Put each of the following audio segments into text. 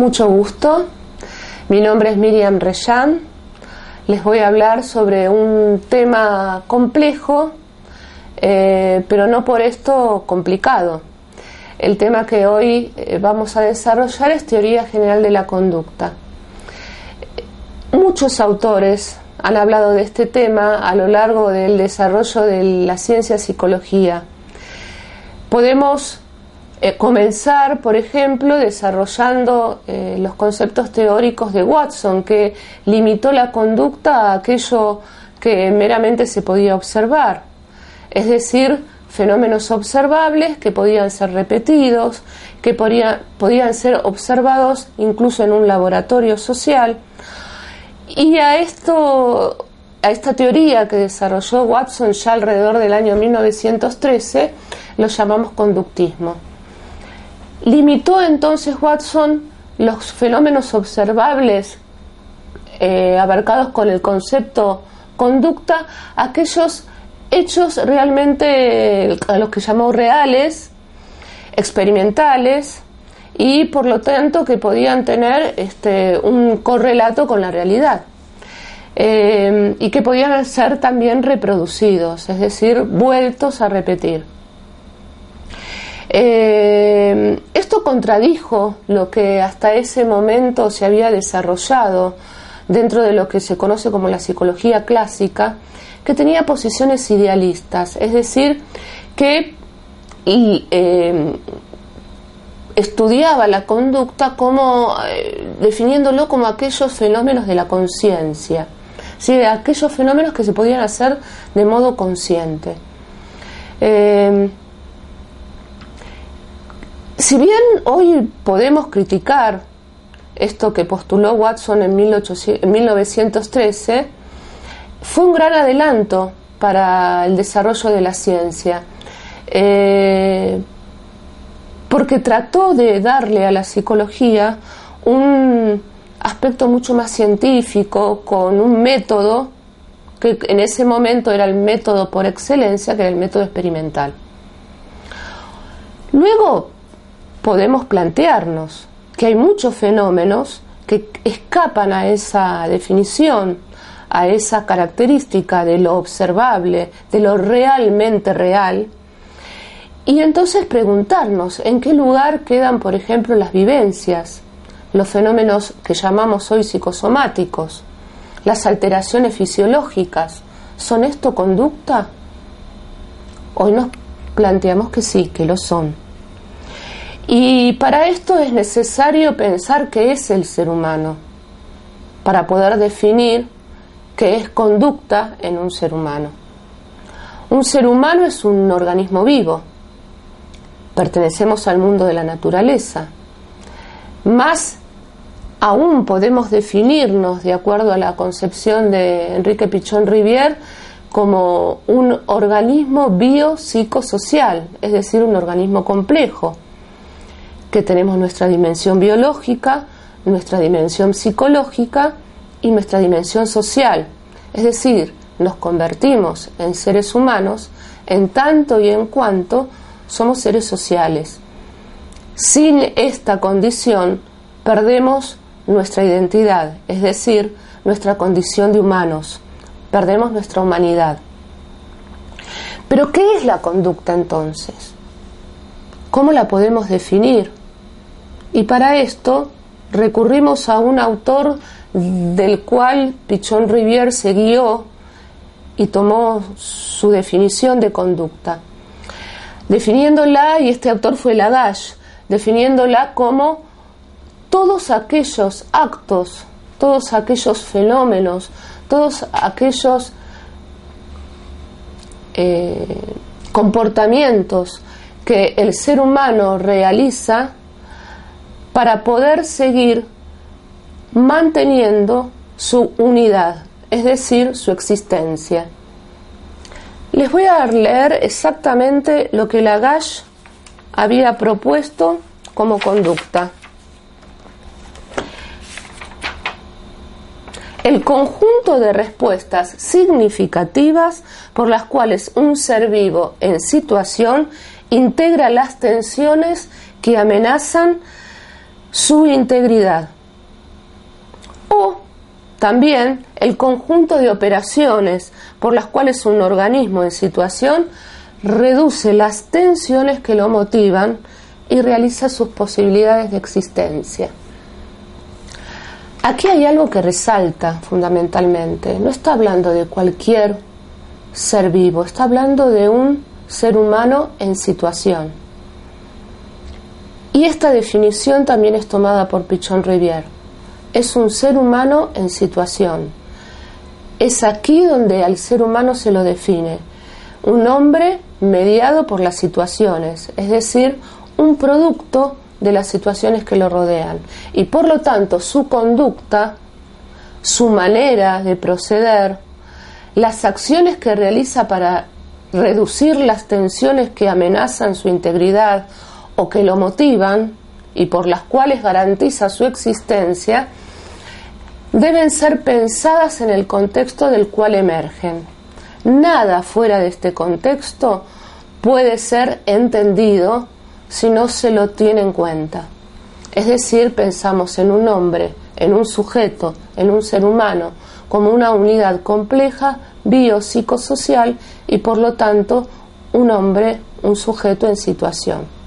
Mucho gusto. Mi nombre es Miriam Reyan. Les voy a hablar sobre un tema complejo, eh, pero no por esto complicado. El tema que hoy eh, vamos a desarrollar es teoría general de la conducta. Muchos autores han hablado de este tema a lo largo del desarrollo de la ciencia psicología. Podemos eh, comenzar, por ejemplo, desarrollando eh, los conceptos teóricos de Watson, que limitó la conducta a aquello que meramente se podía observar, es decir, fenómenos observables que podían ser repetidos, que podían ser observados incluso en un laboratorio social. Y a esto a esta teoría que desarrolló Watson ya alrededor del año 1913 lo llamamos conductismo. Limitó entonces Watson los fenómenos observables eh, abarcados con el concepto conducta a aquellos hechos realmente a los que llamó reales, experimentales y por lo tanto que podían tener este, un correlato con la realidad. Eh, y que podían ser también reproducidos, es decir, vueltos a repetir. Eh, contradijo lo que hasta ese momento se había desarrollado dentro de lo que se conoce como la psicología clásica, que tenía posiciones idealistas, es decir, que eh, estudiaba la conducta como eh, definiéndolo como aquellos fenómenos de la conciencia, ¿sí? aquellos fenómenos que se podían hacer de modo consciente. Si bien hoy podemos criticar esto que postuló Watson en, 1913, fue un gran adelanto para el desarrollo de la ciencia, eh, porque trató de darle a la psicología un aspecto mucho más científico, con un método que en ese momento era el método por excelencia, que era el método experimental. Luego, podemos plantearnos que hay muchos fenómenos que escapan a esa definición, a esa característica de lo observable, de lo realmente real, y entonces preguntarnos en qué lugar quedan, por ejemplo, las vivencias, los fenómenos que llamamos hoy psicosomáticos, las alteraciones fisiológicas. ¿Son esto conducta? Hoy nos planteamos que sí, que lo son. Y para esto es necesario pensar qué es el ser humano, para poder definir qué es conducta en un ser humano. Un ser humano es un organismo vivo, pertenecemos al mundo de la naturaleza. Más aún podemos definirnos, de acuerdo a la concepción de Enrique Pichón Rivière, como un organismo biopsicosocial, es decir, un organismo complejo que tenemos nuestra dimensión biológica, nuestra dimensión psicológica y nuestra dimensión social. Es decir, nos convertimos en seres humanos en tanto y en cuanto somos seres sociales. Sin esta condición perdemos nuestra identidad, es decir, nuestra condición de humanos, perdemos nuestra humanidad. Pero ¿qué es la conducta entonces? ¿Cómo la podemos definir? Y para esto recurrimos a un autor del cual Pichon Rivière se guió y tomó su definición de conducta, definiéndola, y este autor fue Lagache, definiéndola como todos aquellos actos, todos aquellos fenómenos, todos aquellos eh, comportamientos que el ser humano realiza para poder seguir manteniendo su unidad, es decir, su existencia. Les voy a leer exactamente lo que Lagache había propuesto como conducta. El conjunto de respuestas significativas por las cuales un ser vivo en situación integra las tensiones que amenazan su integridad. O también el conjunto de operaciones por las cuales un organismo en situación reduce las tensiones que lo motivan y realiza sus posibilidades de existencia. Aquí hay algo que resalta fundamentalmente. No está hablando de cualquier ser vivo, está hablando de un ser humano en situación. Y esta definición también es tomada por Pichon Rivière. Es un ser humano en situación. Es aquí donde al ser humano se lo define. Un hombre mediado por las situaciones, es decir, un producto de las situaciones que lo rodean. Y por lo tanto su conducta, su manera de proceder, las acciones que realiza para reducir las tensiones que amenazan su integridad o que lo motivan y por las cuales garantiza su existencia, deben ser pensadas en el contexto del cual emergen. Nada fuera de este contexto puede ser entendido si no se lo tiene en cuenta. Es decir, pensamos en un hombre, en un sujeto, en un ser humano, como una unidad compleja biopsicosocial y por lo tanto un hombre, un sujeto en situación.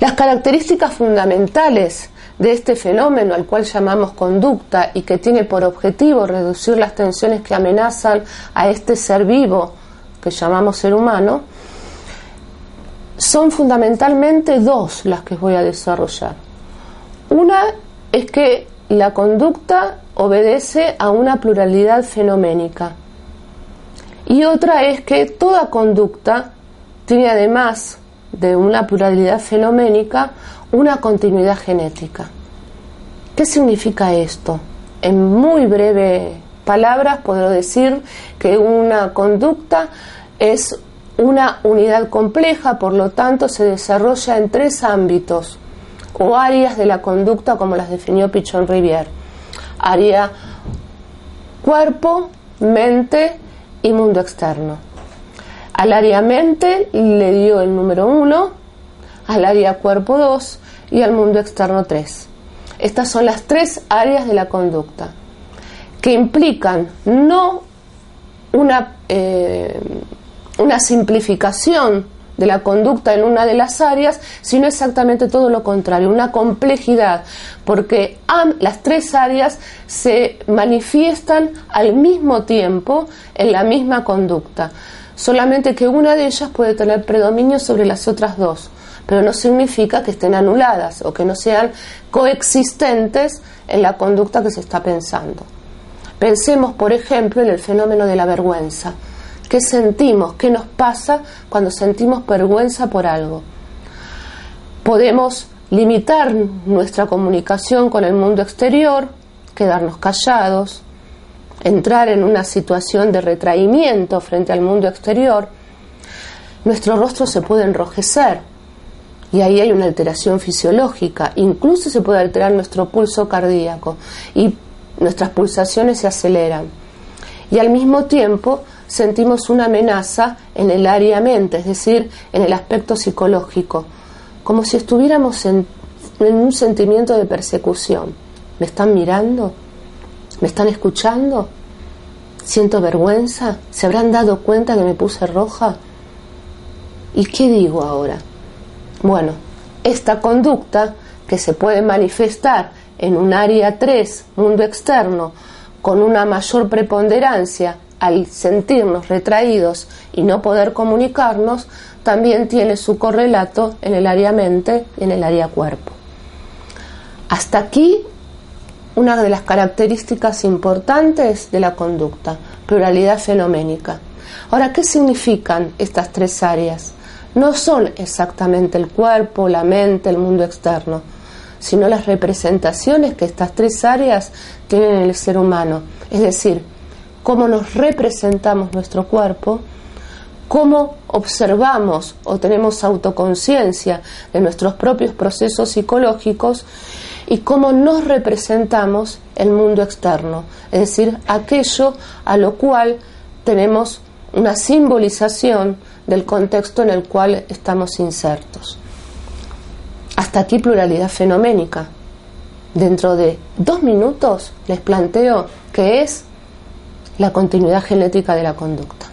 Las características fundamentales de este fenómeno al cual llamamos conducta y que tiene por objetivo reducir las tensiones que amenazan a este ser vivo que llamamos ser humano, son fundamentalmente dos las que voy a desarrollar. Una es que la conducta obedece a una pluralidad fenoménica. Y otra es que toda conducta tiene además de una pluralidad fenoménica una continuidad genética. ¿Qué significa esto? En muy breve palabras puedo decir que una conducta es una unidad compleja, por lo tanto se desarrolla en tres ámbitos o áreas de la conducta como las definió Pichon Rivière. Área cuerpo, mente y mundo externo. Al área mente le dio el número 1, al área cuerpo 2 y al mundo externo 3. Estas son las tres áreas de la conducta que implican no una eh, una simplificación de la conducta en una de las áreas, sino exactamente todo lo contrario, una complejidad, porque las tres áreas se manifiestan al mismo tiempo en la misma conducta, solamente que una de ellas puede tener predominio sobre las otras dos, pero no significa que estén anuladas o que no sean coexistentes en la conducta que se está pensando. Pensemos, por ejemplo, en el fenómeno de la vergüenza qué sentimos, qué nos pasa cuando sentimos vergüenza por algo. Podemos limitar nuestra comunicación con el mundo exterior, quedarnos callados, entrar en una situación de retraimiento frente al mundo exterior. Nuestro rostro se puede enrojecer y ahí hay una alteración fisiológica, incluso se puede alterar nuestro pulso cardíaco y nuestras pulsaciones se aceleran. Y al mismo tiempo sentimos una amenaza en el área mente, es decir, en el aspecto psicológico, como si estuviéramos en, un sentimiento de persecución. ¿Me están mirando? ¿Me están escuchando? ¿Siento vergüenza? ¿Se habrán dado cuenta que me puse roja? ¿Y qué digo ahora? Bueno, esta conducta que se puede manifestar en un área 3, mundo externo, con una mayor preponderancia al sentirnos retraídos y no poder comunicarnos, también tiene su correlato en el área mente y en el área cuerpo. Hasta aquí una de las características importantes de la conducta, pluralidad fenoménica. Ahora, ¿qué significan estas tres áreas? No son exactamente el cuerpo, la mente, el mundo externo, sino las representaciones que estas tres áreas tienen en el ser humano. Es decir, cómo nos representamos nuestro cuerpo, cómo observamos o tenemos autoconciencia de nuestros propios procesos psicológicos y cómo nos representamos el mundo externo, es decir, aquello a lo cual tenemos una simbolización del contexto en el cual estamos insertos. Hasta aquí pluralidad fenoménica. Dentro de dos minutos les planteo qué es la continuidad genética de la conducta.